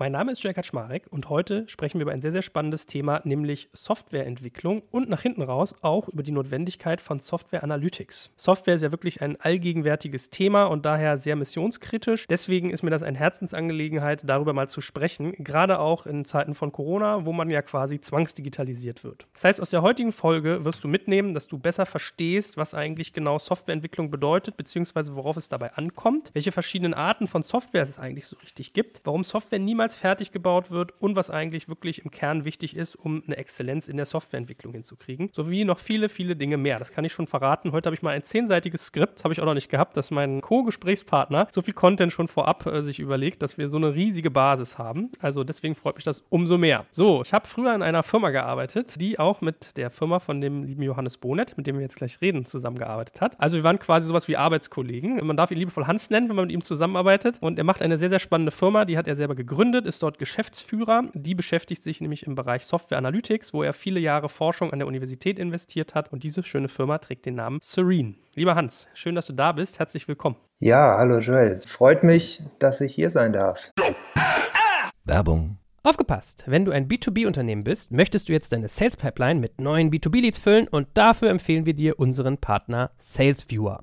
Mein Name ist Jörg Kaczmarek und heute sprechen wir über ein sehr, sehr spannendes Thema, nämlich Softwareentwicklung und nach hinten raus auch über die Notwendigkeit von Software Analytics. Software ist ja wirklich ein allgegenwärtiges Thema und daher sehr missionskritisch. Deswegen ist mir das eine Herzensangelegenheit, darüber mal zu sprechen, gerade auch in Zeiten von Corona, wo man ja quasi zwangsdigitalisiert wird. Das heißt, aus der heutigen Folge wirst du mitnehmen, dass du besser verstehst, was eigentlich genau Softwareentwicklung bedeutet, beziehungsweise worauf es dabei ankommt, welche verschiedenen Arten von Software es eigentlich so richtig gibt, warum Software niemals niemals fertig gebaut wird und was eigentlich wirklich im Kern wichtig ist, um eine Exzellenz in der Softwareentwicklung hinzukriegen. Sowie noch viele, viele Dinge mehr. Das kann ich schon verraten. Heute habe ich mal ein zehnseitiges Skript, habe ich auch noch nicht gehabt, dass mein Co-Gesprächspartner so viel Content schon vorab äh, sich überlegt, dass wir so eine riesige Basis haben. Also deswegen freut mich das umso mehr. So, ich habe früher in einer Firma gearbeitet, die auch mit der Firma von dem lieben Johannes Bonet, mit dem wir jetzt gleich reden, zusammengearbeitet hat. Also wir waren quasi sowas wie Arbeitskollegen. Man darf ihn liebevoll Hans nennen, wenn man mit ihm zusammenarbeitet. Und er macht eine sehr, sehr spannende Firma, die hat er selber gegründet gegründet, ist dort Geschäftsführer. Die beschäftigt sich nämlich im Bereich Software Analytics, wo er viele Jahre Forschung an der Universität investiert hat. Und diese schöne Firma trägt den Namen Serene. Lieber Hans, schön, dass du da bist. Herzlich willkommen. Ja, hallo Joel. Freut mich, dass ich hier sein darf. Werbung. Aufgepasst! Wenn du ein B2B-Unternehmen bist, möchtest du jetzt deine Sales Pipeline mit neuen B2B-Leads füllen und dafür empfehlen wir dir unseren Partner SalesViewer.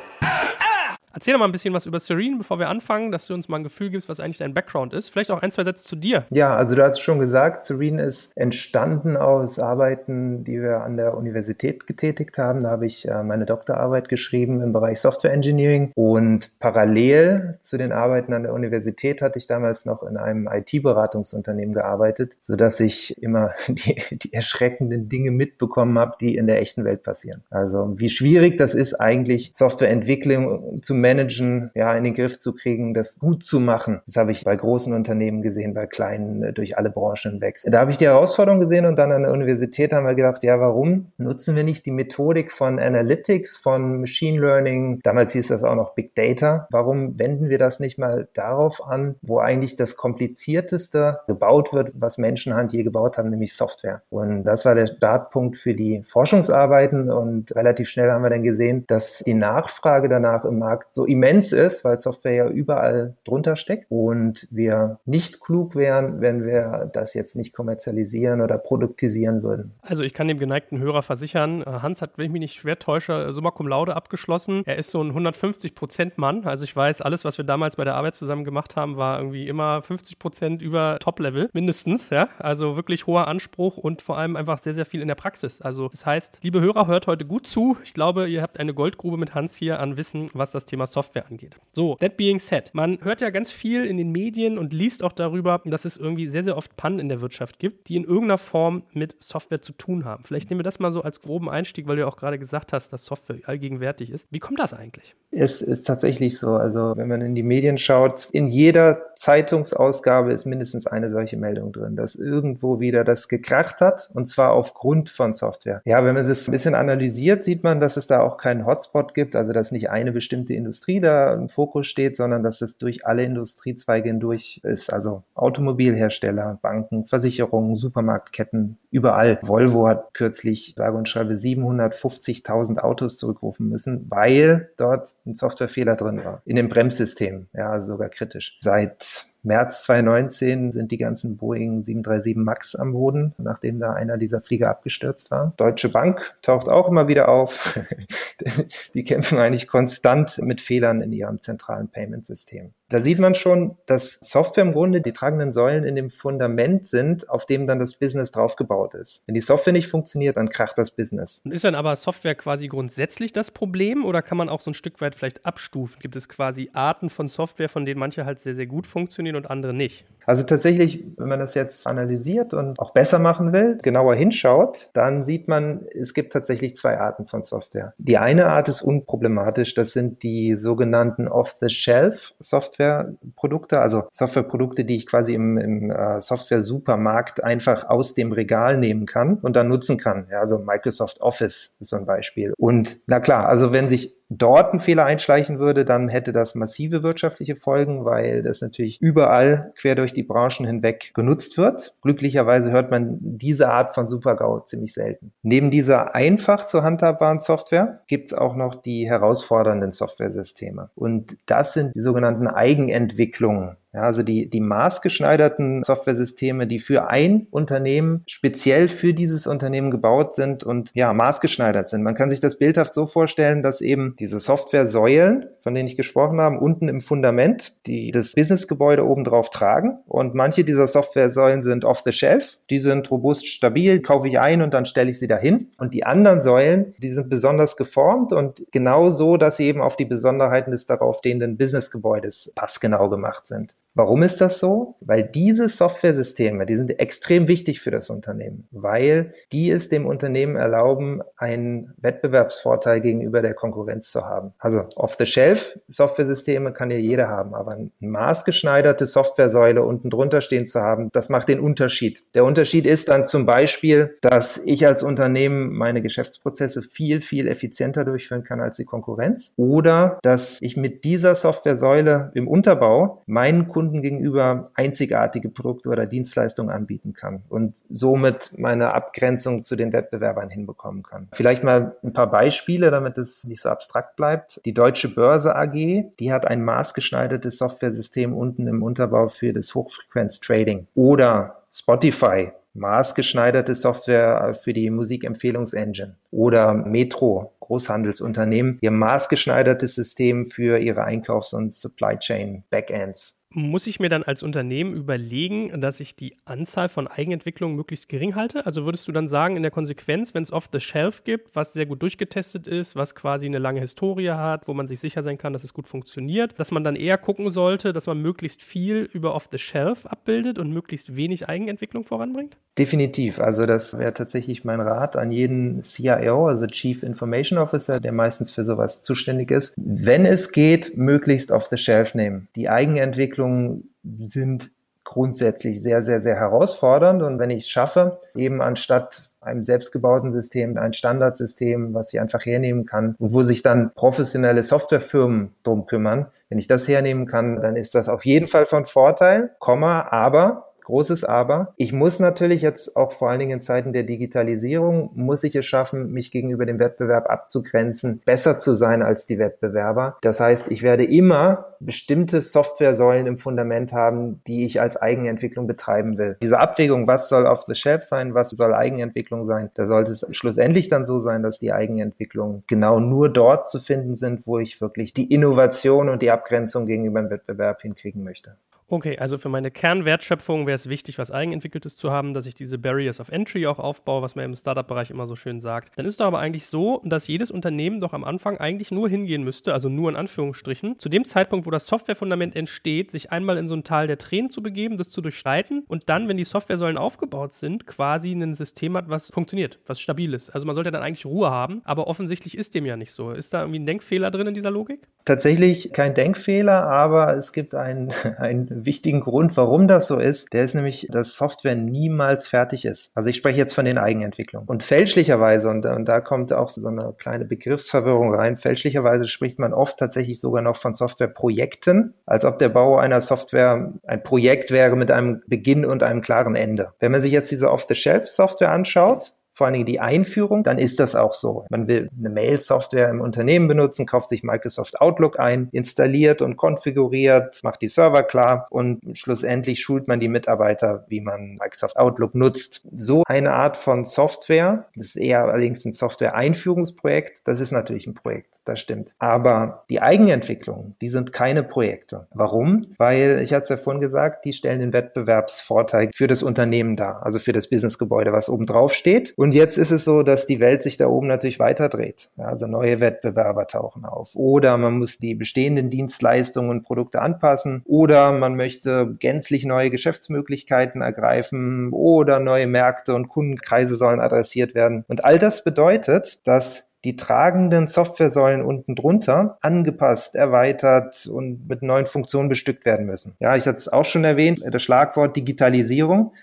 Erzähl doch mal ein bisschen was über Serene, bevor wir anfangen, dass du uns mal ein Gefühl gibst, was eigentlich dein Background ist. Vielleicht auch ein, zwei Sätze zu dir. Ja, also du hast schon gesagt, Serene ist entstanden aus Arbeiten, die wir an der Universität getätigt haben. Da habe ich äh, meine Doktorarbeit geschrieben im Bereich Software Engineering und parallel zu den Arbeiten an der Universität hatte ich damals noch in einem IT-Beratungsunternehmen gearbeitet, sodass ich immer die, die erschreckenden Dinge mitbekommen habe, die in der echten Welt passieren. Also wie schwierig das ist eigentlich, Softwareentwicklung zu managen, ja, in den Griff zu kriegen, das gut zu machen. Das habe ich bei großen Unternehmen gesehen, bei kleinen, äh, durch alle Branchen hinweg. Da habe ich die Herausforderung gesehen und dann an der Universität haben wir gedacht, ja, warum nutzen wir nicht die Methodik von Analytics, von Machine Learning? Damals hieß das auch noch Big Data. Warum wenden wir das nicht mal darauf an, wo eigentlich das komplizierteste gebaut wird, was Menschenhand je gebaut haben, nämlich Software? Und das war der Startpunkt für die Forschungsarbeiten und relativ schnell haben wir dann gesehen, dass die Nachfrage danach im Markt so immens ist, weil Software ja überall drunter steckt und wir nicht klug wären, wenn wir das jetzt nicht kommerzialisieren oder produktisieren würden. Also ich kann dem geneigten Hörer versichern, äh, Hans hat, wenn ich mich nicht schwer täusche, Summa Cum Laude abgeschlossen. Er ist so ein 150-Prozent-Mann. Also ich weiß, alles, was wir damals bei der Arbeit zusammen gemacht haben, war irgendwie immer 50 Prozent über Top-Level, mindestens. Ja? Also wirklich hoher Anspruch und vor allem einfach sehr, sehr viel in der Praxis. Also das heißt, liebe Hörer, hört heute gut zu. Ich glaube, ihr habt eine Goldgrube mit Hans hier an Wissen, was das Thema Software angeht. So, that being said, man hört ja ganz viel in den Medien und liest auch darüber, dass es irgendwie sehr, sehr oft Pannen in der Wirtschaft gibt, die in irgendeiner Form mit Software zu tun haben. Vielleicht nehmen wir das mal so als groben Einstieg, weil du ja auch gerade gesagt hast, dass Software allgegenwärtig ist. Wie kommt das eigentlich? Es ist tatsächlich so. Also, wenn man in die Medien schaut, in jeder Zeitungsausgabe ist mindestens eine solche Meldung drin, dass irgendwo wieder das gekracht hat und zwar aufgrund von Software. Ja, wenn man das ein bisschen analysiert, sieht man, dass es da auch keinen Hotspot gibt, also dass nicht eine bestimmte Industrie da im Fokus steht, sondern dass es durch alle Industriezweige hindurch ist. Also Automobilhersteller, Banken, Versicherungen, Supermarktketten, überall. Volvo hat kürzlich, sage und schreibe, 750.000 Autos zurückrufen müssen, weil dort ein Softwarefehler drin war. In dem Bremssystem. Ja, also sogar kritisch. Seit März 2019 sind die ganzen Boeing 737 MAX am Boden, nachdem da einer dieser Flieger abgestürzt war. Deutsche Bank taucht auch immer wieder auf. die kämpfen eigentlich konstant mit Fehlern in ihrem zentralen Payment-System. Da sieht man schon, dass Software im Grunde die tragenden Säulen in dem Fundament sind, auf dem dann das Business draufgebaut ist. Wenn die Software nicht funktioniert, dann kracht das Business. Und ist dann aber Software quasi grundsätzlich das Problem oder kann man auch so ein Stück weit vielleicht abstufen? Gibt es quasi Arten von Software, von denen manche halt sehr, sehr gut funktionieren und andere nicht? Also tatsächlich, wenn man das jetzt analysiert und auch besser machen will, genauer hinschaut, dann sieht man, es gibt tatsächlich zwei Arten von Software. Die eine Art ist unproblematisch, das sind die sogenannten Off-the-Shelf-Software-Produkte, also Softwareprodukte, die ich quasi im, im äh, Software-Supermarkt einfach aus dem Regal nehmen kann und dann nutzen kann. Ja, also Microsoft Office ist so ein Beispiel. Und na klar, also wenn sich dort ein Fehler einschleichen würde, dann hätte das massive wirtschaftliche Folgen, weil das natürlich überall quer durch die Branchen hinweg genutzt wird. Glücklicherweise hört man diese Art von Super-GAU ziemlich selten. Neben dieser einfach zu handhabbaren Software gibt es auch noch die herausfordernden Softwaresysteme. Und das sind die sogenannten Eigenentwicklungen. Ja, also die, die maßgeschneiderten Softwaresysteme, die für ein Unternehmen speziell für dieses Unternehmen gebaut sind und ja, maßgeschneidert sind. Man kann sich das bildhaft so vorstellen, dass eben diese Software-Säulen, von denen ich gesprochen habe, unten im Fundament, die das Businessgebäude oben drauf tragen. Und manche dieser Software-Säulen sind off the shelf. Die sind robust stabil, kaufe ich ein und dann stelle ich sie dahin. Und die anderen Säulen, die sind besonders geformt und genau so, dass sie eben auf die Besonderheiten des darauf stehenden Businessgebäudes passgenau gemacht sind. Warum ist das so? Weil diese Softwaresysteme, die sind extrem wichtig für das Unternehmen, weil die es dem Unternehmen erlauben, einen Wettbewerbsvorteil gegenüber der Konkurrenz zu haben. Also off-the-shelf Softwaresysteme kann ja jeder haben, aber eine maßgeschneiderte Softwaresäule unten drunter stehen zu haben, das macht den Unterschied. Der Unterschied ist dann zum Beispiel, dass ich als Unternehmen meine Geschäftsprozesse viel, viel effizienter durchführen kann als die Konkurrenz oder dass ich mit dieser Softwaresäule im Unterbau meinen Kunden Kunden gegenüber einzigartige Produkte oder Dienstleistungen anbieten kann und somit meine Abgrenzung zu den Wettbewerbern hinbekommen kann. Vielleicht mal ein paar Beispiele, damit es nicht so abstrakt bleibt. Die Deutsche Börse AG, die hat ein maßgeschneidertes Softwaresystem unten im Unterbau für das Hochfrequenz-Trading. Oder Spotify, maßgeschneiderte Software für die Musikempfehlungsengine oder Metro, Großhandelsunternehmen, ihr maßgeschneidertes System für ihre Einkaufs- und Supply Chain Backends muss ich mir dann als Unternehmen überlegen, dass ich die Anzahl von Eigenentwicklungen möglichst gering halte? Also würdest du dann sagen, in der Konsequenz, wenn es off-the-shelf gibt, was sehr gut durchgetestet ist, was quasi eine lange Historie hat, wo man sich sicher sein kann, dass es gut funktioniert, dass man dann eher gucken sollte, dass man möglichst viel über off-the-shelf abbildet und möglichst wenig Eigenentwicklung voranbringt? Definitiv. Also das wäre tatsächlich mein Rat an jeden CIO, also Chief Information Officer, der meistens für sowas zuständig ist. Wenn es geht, möglichst off-the-shelf nehmen. Die Eigenentwicklung Entwicklungen sind grundsätzlich sehr, sehr, sehr herausfordernd. Und wenn ich es schaffe, eben anstatt einem selbstgebauten System, ein Standardsystem, was ich einfach hernehmen kann und wo sich dann professionelle Softwarefirmen drum kümmern. Wenn ich das hernehmen kann, dann ist das auf jeden Fall von Vorteil, Komma, aber großes Aber. Ich muss natürlich jetzt auch vor allen Dingen in Zeiten der Digitalisierung, muss ich es schaffen, mich gegenüber dem Wettbewerb abzugrenzen, besser zu sein als die Wettbewerber. Das heißt, ich werde immer bestimmte Softwaresäulen im Fundament haben, die ich als Eigenentwicklung betreiben will. Diese Abwägung, was soll auf the shelf sein, was soll Eigenentwicklung sein, da sollte es schlussendlich dann so sein, dass die Eigenentwicklungen genau nur dort zu finden sind, wo ich wirklich die Innovation und die Abgrenzung gegenüber dem Wettbewerb hinkriegen möchte. Okay, also für meine Kernwertschöpfung wäre es wichtig, was Eigenentwickeltes zu haben, dass ich diese Barriers of Entry auch aufbaue, was man im Startup-Bereich immer so schön sagt. Dann ist doch aber eigentlich so, dass jedes Unternehmen doch am Anfang eigentlich nur hingehen müsste, also nur in Anführungsstrichen, zu dem Zeitpunkt, wo das Softwarefundament entsteht, sich einmal in so ein Tal der Tränen zu begeben, das zu durchschreiten und dann, wenn die Softwaresäulen aufgebaut sind, quasi ein System hat, was funktioniert, was stabil ist. Also man sollte dann eigentlich Ruhe haben, aber offensichtlich ist dem ja nicht so. Ist da irgendwie ein Denkfehler drin in dieser Logik? Tatsächlich kein Denkfehler, aber es gibt einen, einen wichtigen Grund, warum das so ist. Der ist nämlich, dass Software niemals fertig ist. Also ich spreche jetzt von den Eigenentwicklungen. Und fälschlicherweise, und, und da kommt auch so eine kleine Begriffsverwirrung rein, fälschlicherweise spricht man oft tatsächlich sogar noch von Softwareprojekten, als ob der Bau einer Software ein Projekt wäre mit einem Beginn und einem klaren Ende. Wenn man sich jetzt diese Off-the-Shelf-Software anschaut, vor allen Dingen die Einführung, dann ist das auch so. Man will eine Mail-Software im Unternehmen benutzen, kauft sich Microsoft Outlook ein, installiert und konfiguriert, macht die Server klar und schlussendlich schult man die Mitarbeiter, wie man Microsoft Outlook nutzt. So eine Art von Software, das ist eher allerdings ein Software-Einführungsprojekt, das ist natürlich ein Projekt, das stimmt. Aber die Eigenentwicklung, die sind keine Projekte. Warum? Weil, ich hatte es ja vorhin gesagt, die stellen den Wettbewerbsvorteil für das Unternehmen dar, also für das Businessgebäude, was oben drauf steht. Und jetzt ist es so, dass die Welt sich da oben natürlich weiterdreht. Ja, also neue Wettbewerber tauchen auf. Oder man muss die bestehenden Dienstleistungen und Produkte anpassen. Oder man möchte gänzlich neue Geschäftsmöglichkeiten ergreifen. Oder neue Märkte und Kundenkreise sollen adressiert werden. Und all das bedeutet, dass die tragenden Softwaresäulen unten drunter angepasst, erweitert und mit neuen Funktionen bestückt werden müssen. Ja, ich hatte es auch schon erwähnt, das Schlagwort Digitalisierung.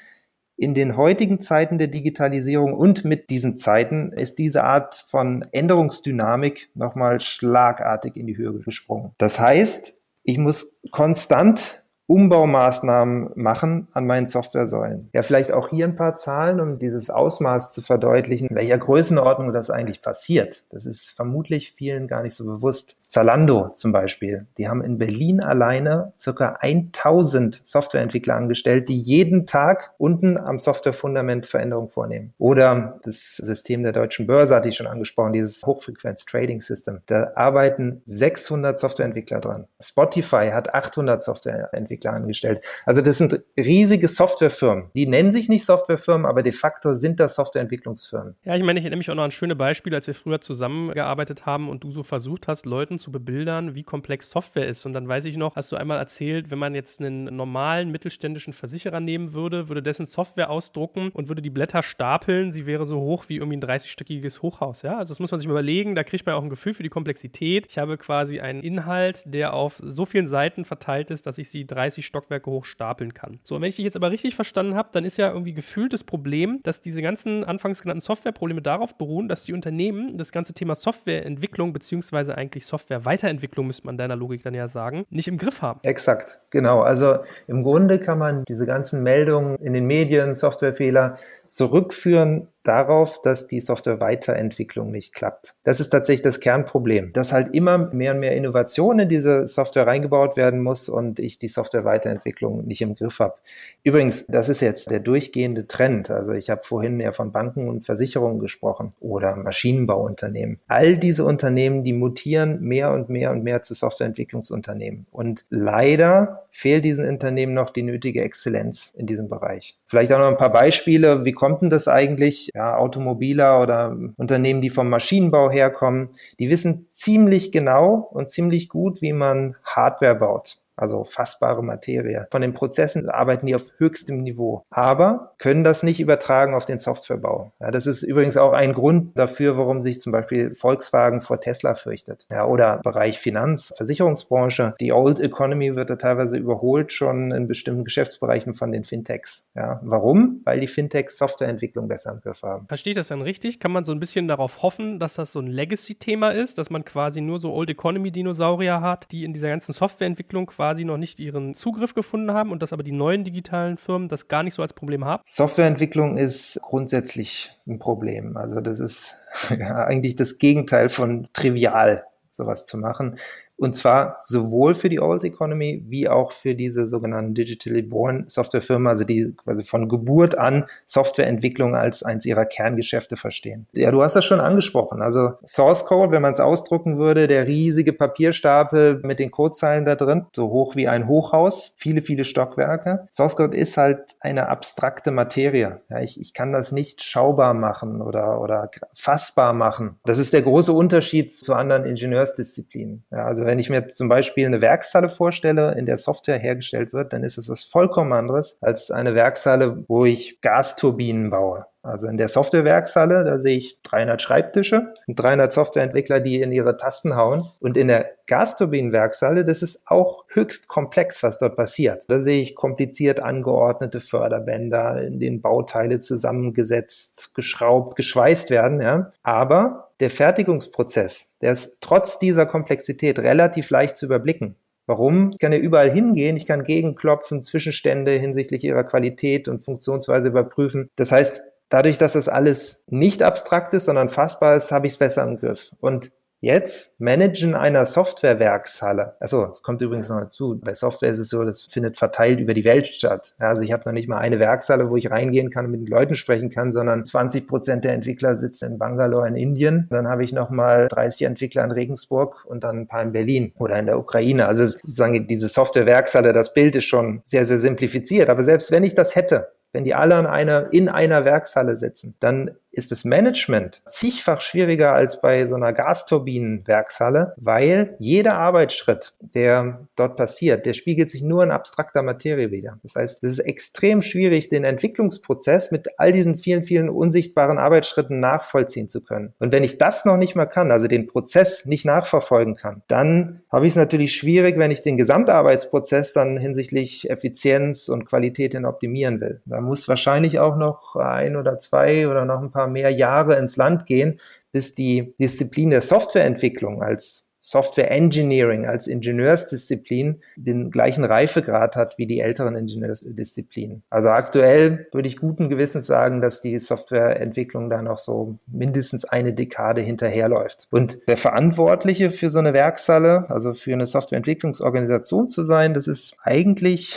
In den heutigen Zeiten der Digitalisierung und mit diesen Zeiten ist diese Art von Änderungsdynamik nochmal schlagartig in die Höhe gesprungen. Das heißt, ich muss konstant Umbaumaßnahmen machen an meinen Softwaresäulen. Ja, vielleicht auch hier ein paar Zahlen, um dieses Ausmaß zu verdeutlichen, welcher Größenordnung das eigentlich passiert. Das ist vermutlich vielen gar nicht so bewusst. Zalando zum Beispiel, die haben in Berlin alleine circa 1000 Softwareentwickler angestellt, die jeden Tag unten am Softwarefundament Veränderungen vornehmen. Oder das System der deutschen Börse hatte ich schon angesprochen, dieses Hochfrequenz Trading System. Da arbeiten 600 Softwareentwickler dran. Spotify hat 800 Softwareentwickler Softwareentwickler angestellt. Also das sind riesige Softwarefirmen. Die nennen sich nicht Softwarefirmen, aber de facto sind das Softwareentwicklungsfirmen. Ja, ich meine, ich erinnere mich auch noch an schöne Beispiele, als wir früher zusammengearbeitet haben und du so versucht hast, Leuten zu bebildern, wie komplex Software ist. Und dann weiß ich noch, hast du einmal erzählt, wenn man jetzt einen normalen mittelständischen Versicherer nehmen würde, würde dessen Software ausdrucken und würde die Blätter stapeln, sie wäre so hoch wie irgendwie ein 30-stöckiges Hochhaus. Ja, also das muss man sich mal überlegen. Da kriegt man auch ein Gefühl für die Komplexität. Ich habe quasi einen Inhalt, der auf so vielen Seiten verteilt ist, dass ich sie 30 30 Stockwerke hoch stapeln kann. So, und wenn ich dich jetzt aber richtig verstanden habe, dann ist ja irgendwie gefühlt das Problem, dass diese ganzen anfangs genannten Softwareprobleme darauf beruhen, dass die Unternehmen das ganze Thema Softwareentwicklung beziehungsweise eigentlich Softwareweiterentwicklung, müsste man deiner Logik dann ja sagen, nicht im Griff haben. Exakt, genau. Also im Grunde kann man diese ganzen Meldungen in den Medien, Softwarefehler, zurückführen darauf, dass die Software-Weiterentwicklung nicht klappt. Das ist tatsächlich das Kernproblem, dass halt immer mehr und mehr Innovation in diese Software reingebaut werden muss und ich die Software-Weiterentwicklung nicht im Griff habe. Übrigens, das ist jetzt der durchgehende Trend. Also ich habe vorhin ja von Banken und Versicherungen gesprochen oder Maschinenbauunternehmen. All diese Unternehmen, die mutieren mehr und mehr und mehr zu Softwareentwicklungsunternehmen. Und leider fehlt diesen Unternehmen noch die nötige Exzellenz in diesem Bereich. Vielleicht auch noch ein paar Beispiele. Wie kommt denn das eigentlich? Ja, Automobiler oder Unternehmen, die vom Maschinenbau herkommen, die wissen ziemlich genau und ziemlich gut, wie man Hardware baut also fassbare Materie. Von den Prozessen arbeiten die auf höchstem Niveau, aber können das nicht übertragen auf den Softwarebau. Ja, das ist übrigens auch ein Grund dafür, warum sich zum Beispiel Volkswagen vor Tesla fürchtet. Ja, oder Bereich Finanz, Versicherungsbranche. Die Old Economy wird da teilweise überholt schon in bestimmten Geschäftsbereichen von den Fintechs. Ja, warum? Weil die Fintechs Softwareentwicklung besser im Griff haben. Verstehe ich das dann richtig? Kann man so ein bisschen darauf hoffen, dass das so ein Legacy-Thema ist, dass man quasi nur so Old Economy-Dinosaurier hat, die in dieser ganzen Softwareentwicklung quasi quasi noch nicht ihren Zugriff gefunden haben und dass aber die neuen digitalen Firmen das gar nicht so als Problem haben? Softwareentwicklung ist grundsätzlich ein Problem. Also das ist ja, eigentlich das Gegenteil von trivial, sowas zu machen. Und zwar sowohl für die Old Economy wie auch für diese sogenannten Digitally Born Softwarefirmen, also die quasi von Geburt an Softwareentwicklung als eins ihrer Kerngeschäfte verstehen. Ja, du hast das schon angesprochen. Also Source Code, wenn man es ausdrucken würde, der riesige Papierstapel mit den Codezeilen da drin, so hoch wie ein Hochhaus, viele, viele Stockwerke. Source Code ist halt eine abstrakte Materie. Ja, ich, ich kann das nicht schaubar machen oder, oder fassbar machen. Das ist der große Unterschied zu anderen Ingenieursdisziplinen. Ja, also wenn ich mir zum Beispiel eine Werkshalle vorstelle, in der Software hergestellt wird, dann ist es was vollkommen anderes als eine Werkshalle, wo ich Gasturbinen baue. Also in der Softwarewerkshalle, da sehe ich 300 Schreibtische und 300 Softwareentwickler, die in ihre Tasten hauen. Und in der Gasturbinenwerkshalle, das ist auch höchst komplex, was dort passiert. Da sehe ich kompliziert angeordnete Förderbänder, in denen Bauteile zusammengesetzt, geschraubt, geschweißt werden. Ja. Aber der Fertigungsprozess, der ist trotz dieser Komplexität relativ leicht zu überblicken. Warum? Ich kann ja überall hingehen, ich kann gegenklopfen, Zwischenstände hinsichtlich ihrer Qualität und Funktionsweise überprüfen. Das heißt, dadurch, dass das alles nicht abstrakt ist, sondern fassbar ist, habe ich es besser im Griff. Und Jetzt managen einer Softwarewerkshalle. Also es kommt übrigens noch dazu. Bei Software ist es so, das findet verteilt über die Welt statt. Also ich habe noch nicht mal eine Werkshalle, wo ich reingehen kann und mit den Leuten sprechen kann, sondern 20 Prozent der Entwickler sitzen in Bangalore in Indien. Dann habe ich noch mal 30 Entwickler in Regensburg und dann ein paar in Berlin oder in der Ukraine. Also sozusagen diese Softwarewerkshalle, das Bild ist schon sehr, sehr simplifiziert. Aber selbst wenn ich das hätte, wenn die alle in einer, in einer Werkshalle sitzen, dann ist das Management zigfach schwieriger als bei so einer Gasturbinenwerkshalle, weil jeder Arbeitsschritt, der dort passiert, der spiegelt sich nur in abstrakter Materie wieder. Das heißt, es ist extrem schwierig, den Entwicklungsprozess mit all diesen vielen, vielen unsichtbaren Arbeitsschritten nachvollziehen zu können. Und wenn ich das noch nicht mal kann, also den Prozess nicht nachverfolgen kann, dann habe ich es natürlich schwierig, wenn ich den Gesamtarbeitsprozess dann hinsichtlich Effizienz und Qualität hin optimieren will. Da muss wahrscheinlich auch noch ein oder zwei oder noch ein paar mehr Jahre ins Land gehen, bis die Disziplin der Softwareentwicklung als Software Engineering als Ingenieursdisziplin den gleichen Reifegrad hat wie die älteren Ingenieursdisziplinen. Also aktuell würde ich guten Gewissens sagen, dass die Softwareentwicklung da noch so mindestens eine Dekade hinterherläuft. Und der Verantwortliche für so eine Werkshalle, also für eine Softwareentwicklungsorganisation zu sein, das ist eigentlich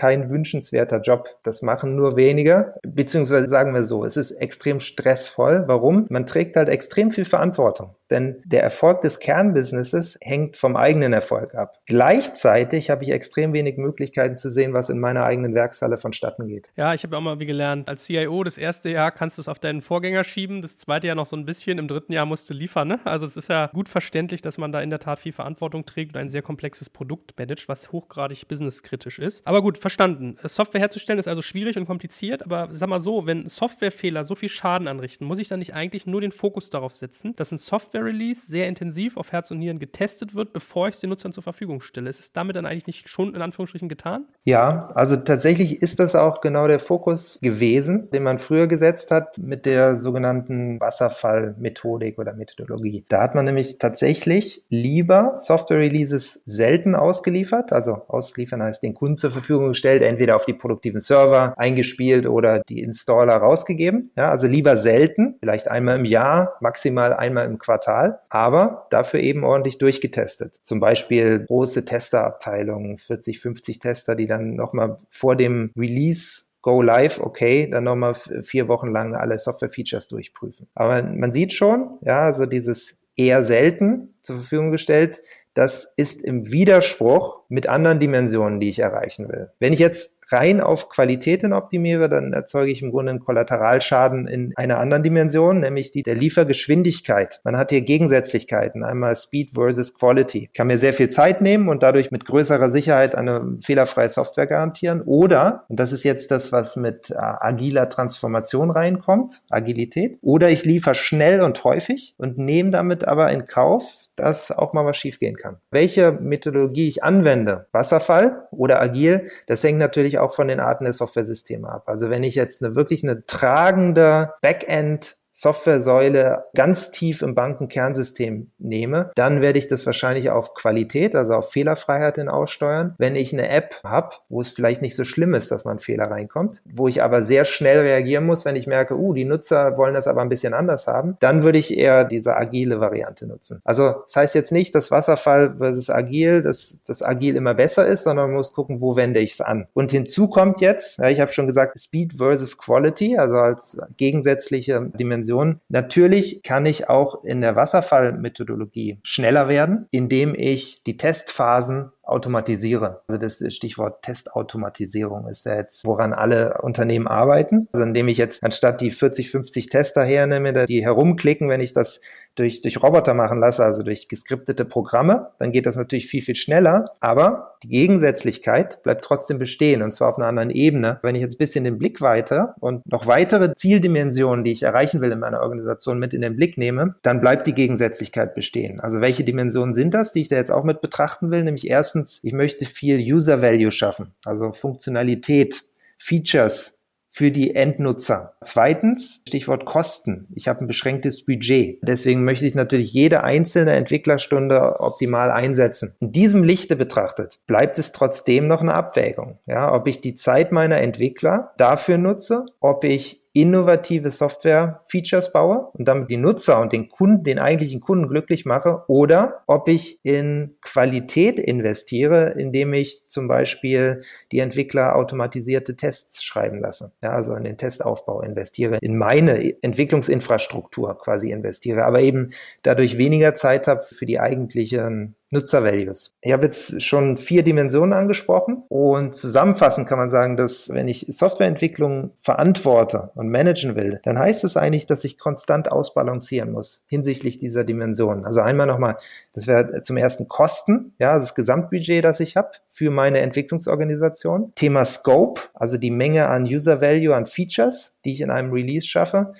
kein wünschenswerter Job. Das machen nur weniger, beziehungsweise sagen wir so, es ist extrem stressvoll. Warum? Man trägt halt extrem viel Verantwortung. Denn der Erfolg des Kernbusinesses hängt vom eigenen Erfolg ab. Gleichzeitig habe ich extrem wenig Möglichkeiten zu sehen, was in meiner eigenen Werkshalle vonstatten geht. Ja, ich habe auch mal wie gelernt, als CIO das erste Jahr kannst du es auf deinen Vorgänger schieben, das zweite Jahr noch so ein bisschen, im dritten Jahr musst du liefern. Ne? Also es ist ja gut verständlich, dass man da in der Tat viel Verantwortung trägt und ein sehr komplexes Produkt managt, was hochgradig businesskritisch ist. Aber gut, verstanden. Software herzustellen ist also schwierig und kompliziert, aber sag mal so, wenn Softwarefehler so viel Schaden anrichten, muss ich dann nicht eigentlich nur den Fokus darauf setzen, dass ein Software Software-Release sehr intensiv auf Herz und Nieren getestet wird, bevor ich es den Nutzern zur Verfügung stelle. Ist es damit dann eigentlich nicht schon in Anführungsstrichen getan? Ja, also tatsächlich ist das auch genau der Fokus gewesen, den man früher gesetzt hat mit der sogenannten Wasserfall-Methodik oder Methodologie. Da hat man nämlich tatsächlich lieber Software-Releases selten ausgeliefert, also ausliefern heißt den Kunden zur Verfügung gestellt, entweder auf die produktiven Server eingespielt oder die Installer rausgegeben. Ja, also lieber selten, vielleicht einmal im Jahr, maximal einmal im Quartal, aber dafür eben ordentlich durchgetestet. Zum Beispiel große Testerabteilungen, 40, 50 Tester, die dann nochmal vor dem Release Go live, okay, dann nochmal vier Wochen lang alle Software-Features durchprüfen. Aber man sieht schon, ja, also dieses eher selten zur Verfügung gestellt, das ist im Widerspruch mit anderen Dimensionen, die ich erreichen will. Wenn ich jetzt rein auf Qualitäten optimiere, dann erzeuge ich im Grunde einen Kollateralschaden in einer anderen Dimension, nämlich die der Liefergeschwindigkeit. Man hat hier Gegensätzlichkeiten, einmal Speed versus Quality. Ich kann mir sehr viel Zeit nehmen und dadurch mit größerer Sicherheit eine fehlerfreie Software garantieren. Oder, und das ist jetzt das, was mit äh, agiler Transformation reinkommt, Agilität, oder ich liefere schnell und häufig und nehme damit aber in Kauf, dass auch mal was schiefgehen kann. Welche Methodologie ich anwende, Wasserfall oder agil, das hängt natürlich auch von den Arten der Software-Systeme ab. Also wenn ich jetzt eine wirklich eine tragende Backend Softwaresäule ganz tief im Bankenkernsystem nehme, dann werde ich das wahrscheinlich auf Qualität, also auf Fehlerfreiheit hin aussteuern. Wenn ich eine App habe, wo es vielleicht nicht so schlimm ist, dass man Fehler reinkommt, wo ich aber sehr schnell reagieren muss, wenn ich merke, uh, die Nutzer wollen das aber ein bisschen anders haben, dann würde ich eher diese agile Variante nutzen. Also das heißt jetzt nicht, dass Wasserfall versus agil, dass das agil immer besser ist, sondern man muss gucken, wo wende ich es an. Und hinzu kommt jetzt, ja, ich habe schon gesagt, Speed versus Quality, also als gegensätzliche Dimension Dimensionen. Natürlich kann ich auch in der Wasserfallmethodologie schneller werden, indem ich die Testphasen automatisiere. Also das Stichwort Testautomatisierung ist ja jetzt, woran alle Unternehmen arbeiten. Also indem ich jetzt anstatt die 40, 50 Tester hernehme, die herumklicken, wenn ich das durch, durch Roboter machen lasse, also durch geskriptete Programme, dann geht das natürlich viel, viel schneller. Aber die Gegensätzlichkeit bleibt trotzdem bestehen und zwar auf einer anderen Ebene. Wenn ich jetzt ein bisschen den Blick weiter und noch weitere Zieldimensionen, die ich erreichen will in meiner Organisation mit in den Blick nehme, dann bleibt die Gegensätzlichkeit bestehen. Also welche Dimensionen sind das, die ich da jetzt auch mit betrachten will? Nämlich erstens, ich möchte viel User Value schaffen, also Funktionalität, Features, für die Endnutzer. Zweitens, Stichwort Kosten. Ich habe ein beschränktes Budget. Deswegen möchte ich natürlich jede einzelne Entwicklerstunde optimal einsetzen. In diesem Lichte betrachtet bleibt es trotzdem noch eine Abwägung. Ja, ob ich die Zeit meiner Entwickler dafür nutze, ob ich innovative Software-Features baue und damit die Nutzer und den Kunden, den eigentlichen Kunden glücklich mache, oder ob ich in Qualität investiere, indem ich zum Beispiel die Entwickler automatisierte Tests schreiben lasse. Ja, also in den Testaufbau investiere, in meine Entwicklungsinfrastruktur quasi investiere, aber eben dadurch weniger Zeit habe für die eigentlichen Nutzervalues. Ich habe jetzt schon vier Dimensionen angesprochen und zusammenfassend kann man sagen, dass wenn ich Softwareentwicklung verantworte und managen will, dann heißt es eigentlich, dass ich konstant ausbalancieren muss hinsichtlich dieser Dimensionen. Also einmal nochmal, das wäre zum ersten Kosten, ja, also das Gesamtbudget, das ich habe für meine Entwicklungsorganisation. Thema Scope, also die Menge an User Value, an Features, die ich in einem Release schaffe.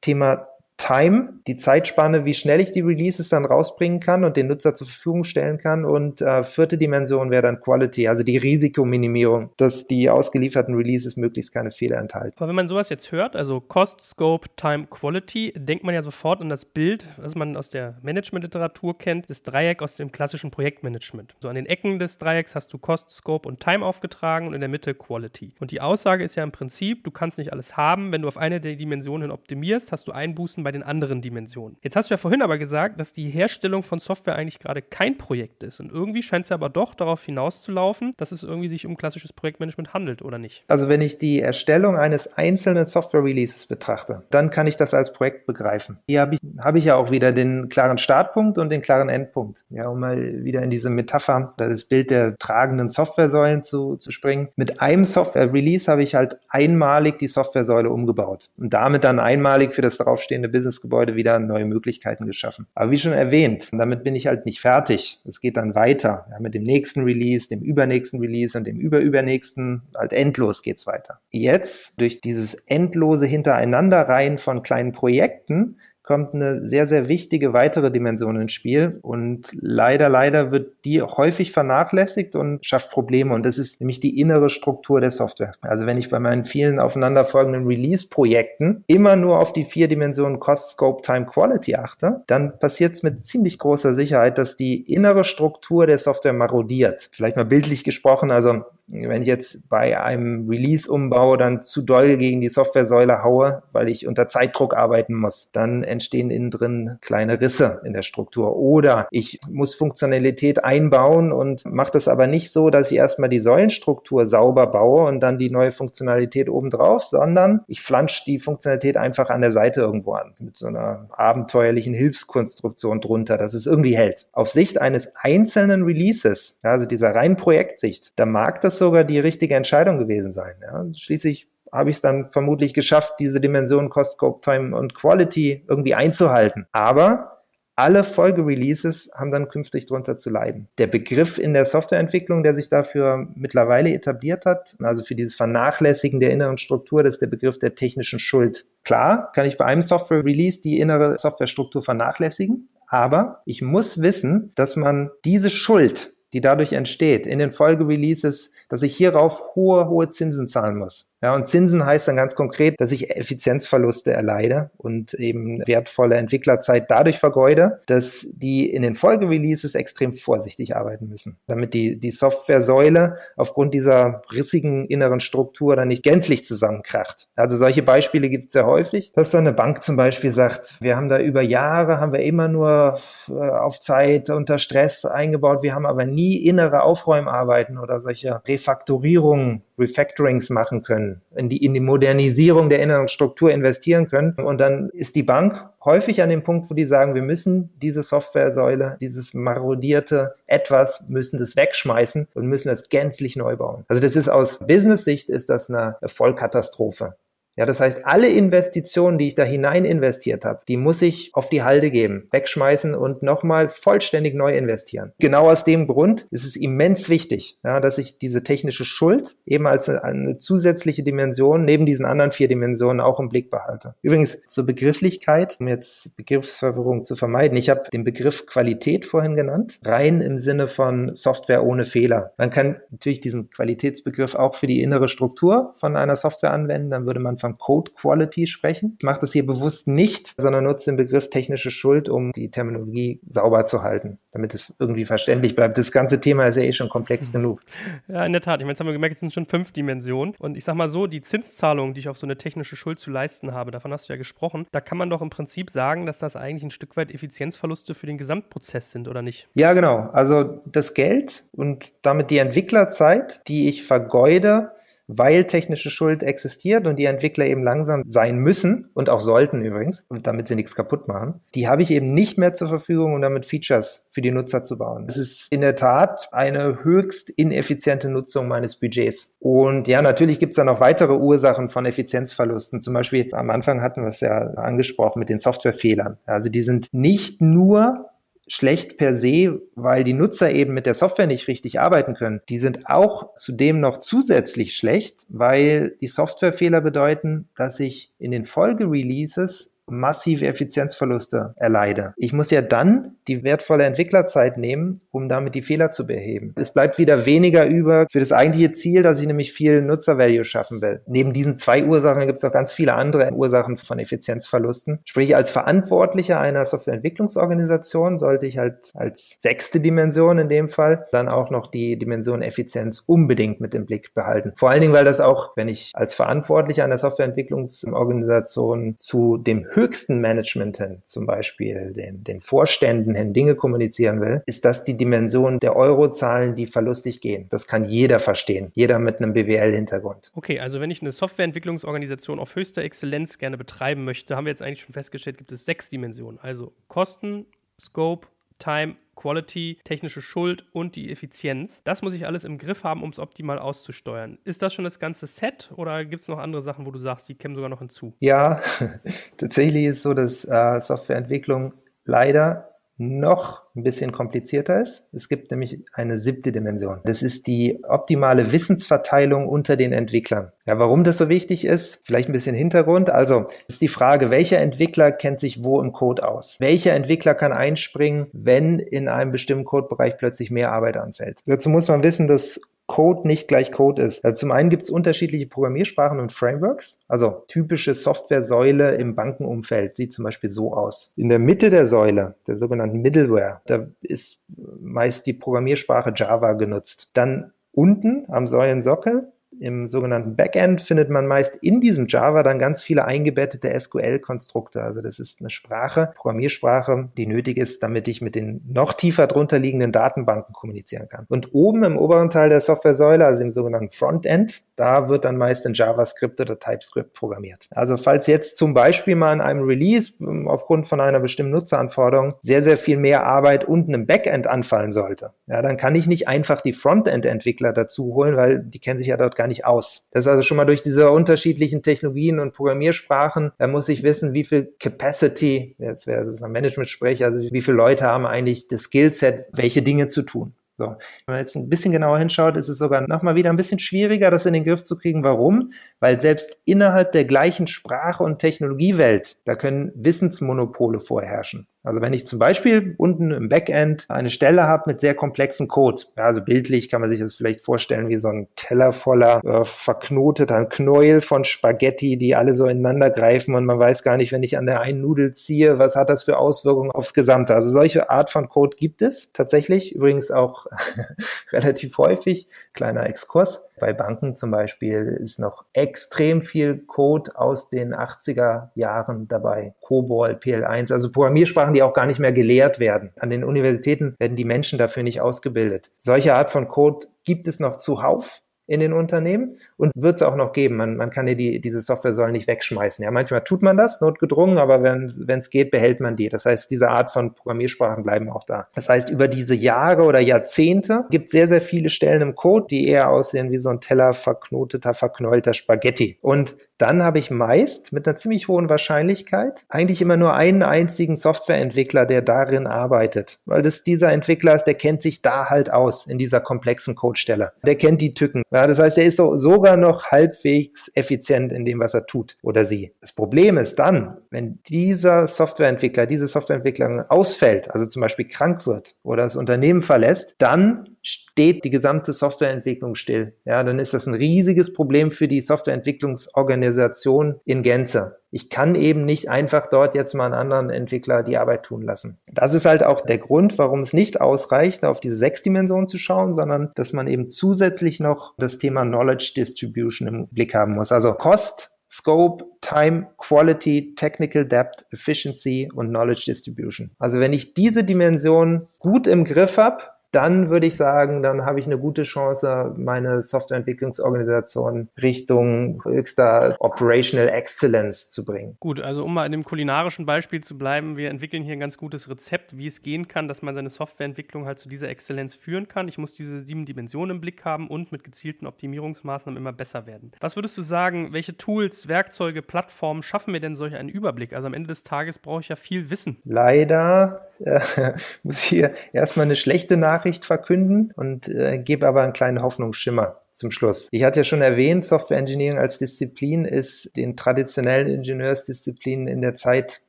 Thema Time, die Zeitspanne, wie schnell ich die Releases dann rausbringen kann und den Nutzer zur Verfügung stellen kann. Und äh, vierte Dimension wäre dann Quality, also die Risikominimierung, dass die ausgelieferten Releases möglichst keine Fehler enthalten. Aber wenn man sowas jetzt hört, also Cost, Scope, Time, Quality, denkt man ja sofort an das Bild, was man aus der Management-Literatur kennt, das Dreieck aus dem klassischen Projektmanagement. So an den Ecken des Dreiecks hast du Cost, Scope und Time aufgetragen und in der Mitte Quality. Und die Aussage ist ja im Prinzip, du kannst nicht alles haben. Wenn du auf eine der Dimensionen optimierst, hast du Einbußen bei den anderen Dimensionen. Jetzt hast du ja vorhin aber gesagt, dass die Herstellung von Software eigentlich gerade kein Projekt ist. Und irgendwie scheint es aber doch darauf hinauszulaufen, dass es irgendwie sich um klassisches Projektmanagement handelt, oder nicht? Also wenn ich die Erstellung eines einzelnen Software-Releases betrachte, dann kann ich das als Projekt begreifen. Hier habe ich, hab ich ja auch wieder den klaren Startpunkt und den klaren Endpunkt. Ja, um mal wieder in diese Metapher, das Bild der tragenden Softwaresäulen zu, zu springen. Mit einem Software-Release habe ich halt einmalig die Softwaresäule umgebaut und damit dann einmalig für das daraufstehende Businessgebäude wieder neue Möglichkeiten geschaffen. Aber wie schon erwähnt, damit bin ich halt nicht fertig. Es geht dann weiter ja, mit dem nächsten Release, dem übernächsten Release und dem überübernächsten. Halt endlos geht's weiter. Jetzt durch dieses endlose Hintereinanderreihen von kleinen Projekten kommt eine sehr, sehr wichtige weitere Dimension ins Spiel. Und leider, leider wird die häufig vernachlässigt und schafft Probleme. Und das ist nämlich die innere Struktur der Software. Also wenn ich bei meinen vielen aufeinanderfolgenden Release-Projekten immer nur auf die vier Dimensionen Cost, Scope, Time, Quality achte, dann passiert es mit ziemlich großer Sicherheit, dass die innere Struktur der Software marodiert. Vielleicht mal bildlich gesprochen, also wenn ich jetzt bei einem Release-Umbau dann zu doll gegen die Softwaresäule haue, weil ich unter Zeitdruck arbeiten muss, dann entstehen innen drin kleine Risse in der Struktur. Oder ich muss Funktionalität einbauen und mache das aber nicht so, dass ich erstmal die Säulenstruktur sauber baue und dann die neue Funktionalität obendrauf, sondern ich flansch die Funktionalität einfach an der Seite irgendwo an, mit so einer abenteuerlichen Hilfskonstruktion drunter, dass es irgendwie hält. Auf Sicht eines einzelnen Releases, also dieser reinen Projektsicht, da mag das sogar die richtige Entscheidung gewesen sein. Ja. Schließlich habe ich es dann vermutlich geschafft, diese Dimension Cost, Scope, Time und Quality irgendwie einzuhalten. Aber alle Folgereleases haben dann künftig darunter zu leiden. Der Begriff in der Softwareentwicklung, der sich dafür mittlerweile etabliert hat, also für dieses Vernachlässigen der inneren Struktur, das ist der Begriff der technischen Schuld. Klar, kann ich bei einem Software-Release die innere Softwarestruktur vernachlässigen, aber ich muss wissen, dass man diese Schuld die dadurch entsteht in den Folgereleases, dass ich hierauf hohe, hohe Zinsen zahlen muss. Ja, und Zinsen heißt dann ganz konkret, dass ich Effizienzverluste erleide und eben wertvolle Entwicklerzeit dadurch vergeude, dass die in den Folgereleases extrem vorsichtig arbeiten müssen, damit die, die Softwaresäule aufgrund dieser rissigen inneren Struktur dann nicht gänzlich zusammenkracht. Also solche Beispiele gibt es sehr häufig, dass dann eine Bank zum Beispiel sagt, wir haben da über Jahre, haben wir immer nur äh, auf Zeit unter Stress eingebaut, wir haben aber nie innere Aufräumarbeiten oder solche Refaktorierungen Refactorings machen können, in die, in die Modernisierung der inneren Struktur investieren können. Und dann ist die Bank häufig an dem Punkt, wo die sagen, wir müssen diese Softwaresäule, dieses marodierte etwas, müssen das wegschmeißen und müssen es gänzlich neu bauen. Also das ist aus Business-Sicht ist das eine Vollkatastrophe. Ja, das heißt, alle Investitionen, die ich da hinein investiert habe, die muss ich auf die Halde geben, wegschmeißen und nochmal vollständig neu investieren. Genau aus dem Grund ist es immens wichtig, ja, dass ich diese technische Schuld eben als eine, eine zusätzliche Dimension neben diesen anderen vier Dimensionen auch im Blick behalte. Übrigens zur Begrifflichkeit, um jetzt Begriffsverwirrung zu vermeiden. Ich habe den Begriff Qualität vorhin genannt, rein im Sinne von Software ohne Fehler. Man kann natürlich diesen Qualitätsbegriff auch für die innere Struktur von einer Software anwenden, dann würde man von Code Quality sprechen. Ich mache das hier bewusst nicht, sondern nutze den Begriff technische Schuld, um die Terminologie sauber zu halten, damit es irgendwie verständlich bleibt. Das ganze Thema ist ja eh schon komplex mhm. genug. Ja, in der Tat. Ich meine, jetzt haben wir gemerkt, es sind schon fünf Dimensionen. Und ich sag mal so, die Zinszahlungen, die ich auf so eine technische Schuld zu leisten habe, davon hast du ja gesprochen, da kann man doch im Prinzip sagen, dass das eigentlich ein Stück weit Effizienzverluste für den Gesamtprozess sind, oder nicht? Ja, genau. Also das Geld und damit die Entwicklerzeit, die ich vergeude, weil technische Schuld existiert und die Entwickler eben langsam sein müssen und auch sollten übrigens, damit sie nichts kaputt machen, die habe ich eben nicht mehr zur Verfügung, um damit Features für die Nutzer zu bauen. Es ist in der Tat eine höchst ineffiziente Nutzung meines Budgets. Und ja, natürlich gibt es da noch weitere Ursachen von Effizienzverlusten. Zum Beispiel am Anfang hatten wir es ja angesprochen mit den Softwarefehlern. Also die sind nicht nur schlecht per se, weil die Nutzer eben mit der Software nicht richtig arbeiten können. Die sind auch zudem noch zusätzlich schlecht, weil die Softwarefehler bedeuten, dass ich in den Folgereleases massive Effizienzverluste erleide. Ich muss ja dann die wertvolle Entwicklerzeit nehmen, um damit die Fehler zu beheben. Es bleibt wieder weniger über für das eigentliche Ziel, dass ich nämlich viel Nutzervalue schaffen will. Neben diesen zwei Ursachen gibt es auch ganz viele andere Ursachen von Effizienzverlusten. Sprich, als Verantwortlicher einer Softwareentwicklungsorganisation sollte ich halt als sechste Dimension in dem Fall dann auch noch die Dimension Effizienz unbedingt mit im Blick behalten. Vor allen Dingen, weil das auch, wenn ich als Verantwortlicher einer Softwareentwicklungsorganisation zu dem höchsten Management hin, zum Beispiel den, den Vorständen hin, Dinge kommunizieren will, ist das die Dimension der Eurozahlen, die verlustig gehen. Das kann jeder verstehen, jeder mit einem BWL-Hintergrund. Okay, also wenn ich eine Softwareentwicklungsorganisation auf höchster Exzellenz gerne betreiben möchte, haben wir jetzt eigentlich schon festgestellt, gibt es sechs Dimensionen. Also Kosten, Scope, Time, Quality, technische Schuld und die Effizienz. Das muss ich alles im Griff haben, um es optimal auszusteuern. Ist das schon das ganze Set oder gibt es noch andere Sachen, wo du sagst, die kämen sogar noch hinzu? Ja, tatsächlich ist so, dass äh, Softwareentwicklung leider noch ein bisschen komplizierter ist. Es gibt nämlich eine siebte Dimension. Das ist die optimale Wissensverteilung unter den Entwicklern. Ja, warum das so wichtig ist, vielleicht ein bisschen Hintergrund. Also, ist die Frage, welcher Entwickler kennt sich wo im Code aus? Welcher Entwickler kann einspringen, wenn in einem bestimmten Codebereich plötzlich mehr Arbeit anfällt? Dazu muss man wissen, dass Code nicht gleich Code ist. Also zum einen gibt es unterschiedliche Programmiersprachen und Frameworks. Also typische Software-Säule im Bankenumfeld sieht zum Beispiel so aus. In der Mitte der Säule, der sogenannten Middleware, da ist meist die Programmiersprache Java genutzt. Dann unten am Säulensockel im sogenannten Backend findet man meist in diesem Java dann ganz viele eingebettete SQL-Konstrukte. Also das ist eine Sprache, Programmiersprache, die nötig ist, damit ich mit den noch tiefer drunter liegenden Datenbanken kommunizieren kann. Und oben im oberen Teil der Software-Säule, also im sogenannten Frontend, da wird dann meist in JavaScript oder TypeScript programmiert. Also falls jetzt zum Beispiel mal in einem Release ähm, aufgrund von einer bestimmten Nutzeranforderung sehr, sehr viel mehr Arbeit unten im Backend anfallen sollte, ja, dann kann ich nicht einfach die Frontend-Entwickler dazu holen, weil die kennen sich ja dort gar nicht aus. Das ist also schon mal durch diese unterschiedlichen Technologien und Programmiersprachen, da muss ich wissen, wie viel Capacity, jetzt wäre es ein Management-Sprech, also wie viele Leute haben eigentlich das Skillset, welche Dinge zu tun. So. Wenn man jetzt ein bisschen genauer hinschaut, ist es sogar nochmal wieder ein bisschen schwieriger, das in den Griff zu kriegen. Warum? Weil selbst innerhalb der gleichen Sprache- und Technologiewelt, da können Wissensmonopole vorherrschen. Also wenn ich zum Beispiel unten im Backend eine Stelle habe mit sehr komplexen Code, ja, also bildlich kann man sich das vielleicht vorstellen wie so ein Teller voller äh, verknoteter Knäuel von Spaghetti, die alle so ineinander greifen und man weiß gar nicht, wenn ich an der einen Nudel ziehe, was hat das für Auswirkungen aufs Gesamte. Also solche Art von Code gibt es tatsächlich, übrigens auch relativ häufig. Kleiner Exkurs. Bei Banken zum Beispiel ist noch extrem viel Code aus den 80er Jahren dabei. COBOL, PL1, also Programmiersprachen, die auch gar nicht mehr gelehrt werden. An den Universitäten werden die Menschen dafür nicht ausgebildet. Solche Art von Code gibt es noch zuhauf in den Unternehmen und wird es auch noch geben. Man, man kann ja die, diese Software soll nicht wegschmeißen. Ja, manchmal tut man das, notgedrungen, aber wenn es geht, behält man die. Das heißt, diese Art von Programmiersprachen bleiben auch da. Das heißt, über diese Jahre oder Jahrzehnte gibt sehr, sehr viele Stellen im Code, die eher aussehen wie so ein Teller verknoteter, verknäulter Spaghetti. Und dann habe ich meist mit einer ziemlich hohen Wahrscheinlichkeit eigentlich immer nur einen einzigen Softwareentwickler, der darin arbeitet. Weil das dieser Entwickler ist, der kennt sich da halt aus in dieser komplexen Codestelle. Der kennt die Tücken. Ja, das heißt, er ist so, sogar noch halbwegs effizient in dem, was er tut oder sie. Das Problem ist dann, wenn dieser Softwareentwickler, diese Softwareentwicklerin ausfällt, also zum Beispiel krank wird oder das Unternehmen verlässt, dann steht die gesamte Softwareentwicklung still. Ja, dann ist das ein riesiges Problem für die Softwareentwicklungsorganisation in Gänze. Ich kann eben nicht einfach dort jetzt mal einen anderen Entwickler die Arbeit tun lassen. Das ist halt auch der Grund, warum es nicht ausreicht, auf diese sechs Dimensionen zu schauen, sondern dass man eben zusätzlich noch das Thema Knowledge Distribution im Blick haben muss. Also Cost, Scope, Time, Quality, Technical Depth, Efficiency und Knowledge Distribution. Also wenn ich diese Dimension gut im Griff habe, dann würde ich sagen, dann habe ich eine gute Chance, meine Softwareentwicklungsorganisation Richtung höchster Operational Excellence zu bringen. Gut, also um mal in dem kulinarischen Beispiel zu bleiben, wir entwickeln hier ein ganz gutes Rezept, wie es gehen kann, dass man seine Softwareentwicklung halt zu dieser Exzellenz führen kann. Ich muss diese sieben Dimensionen im Blick haben und mit gezielten Optimierungsmaßnahmen immer besser werden. Was würdest du sagen, welche Tools, Werkzeuge, Plattformen schaffen mir denn solch einen Überblick? Also am Ende des Tages brauche ich ja viel Wissen. Leider äh, muss ich hier erstmal eine schlechte Nachricht Nachricht verkünden und äh, gebe aber einen kleinen Hoffnungsschimmer zum Schluss. Ich hatte ja schon erwähnt, Software Engineering als Disziplin ist den traditionellen Ingenieursdisziplinen in der Zeit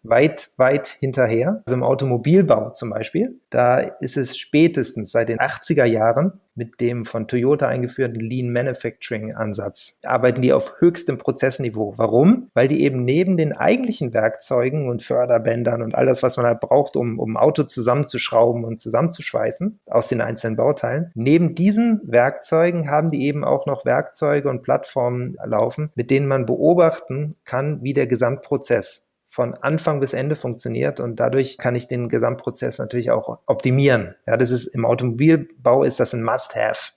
weit, weit hinterher. Also im Automobilbau zum Beispiel, da ist es spätestens seit den 80er Jahren mit dem von Toyota eingeführten Lean Manufacturing Ansatz arbeiten die auf höchstem Prozessniveau. Warum? Weil die eben neben den eigentlichen Werkzeugen und Förderbändern und all das, was man halt braucht, um, um Auto zusammenzuschrauben und zusammenzuschweißen aus den einzelnen Bauteilen, neben diesen Werkzeugen haben die eben auch noch Werkzeuge und Plattformen laufen, mit denen man beobachten kann, wie der Gesamtprozess von Anfang bis Ende funktioniert und dadurch kann ich den Gesamtprozess natürlich auch optimieren. Ja, das ist im Automobilbau ist das ein Must-have.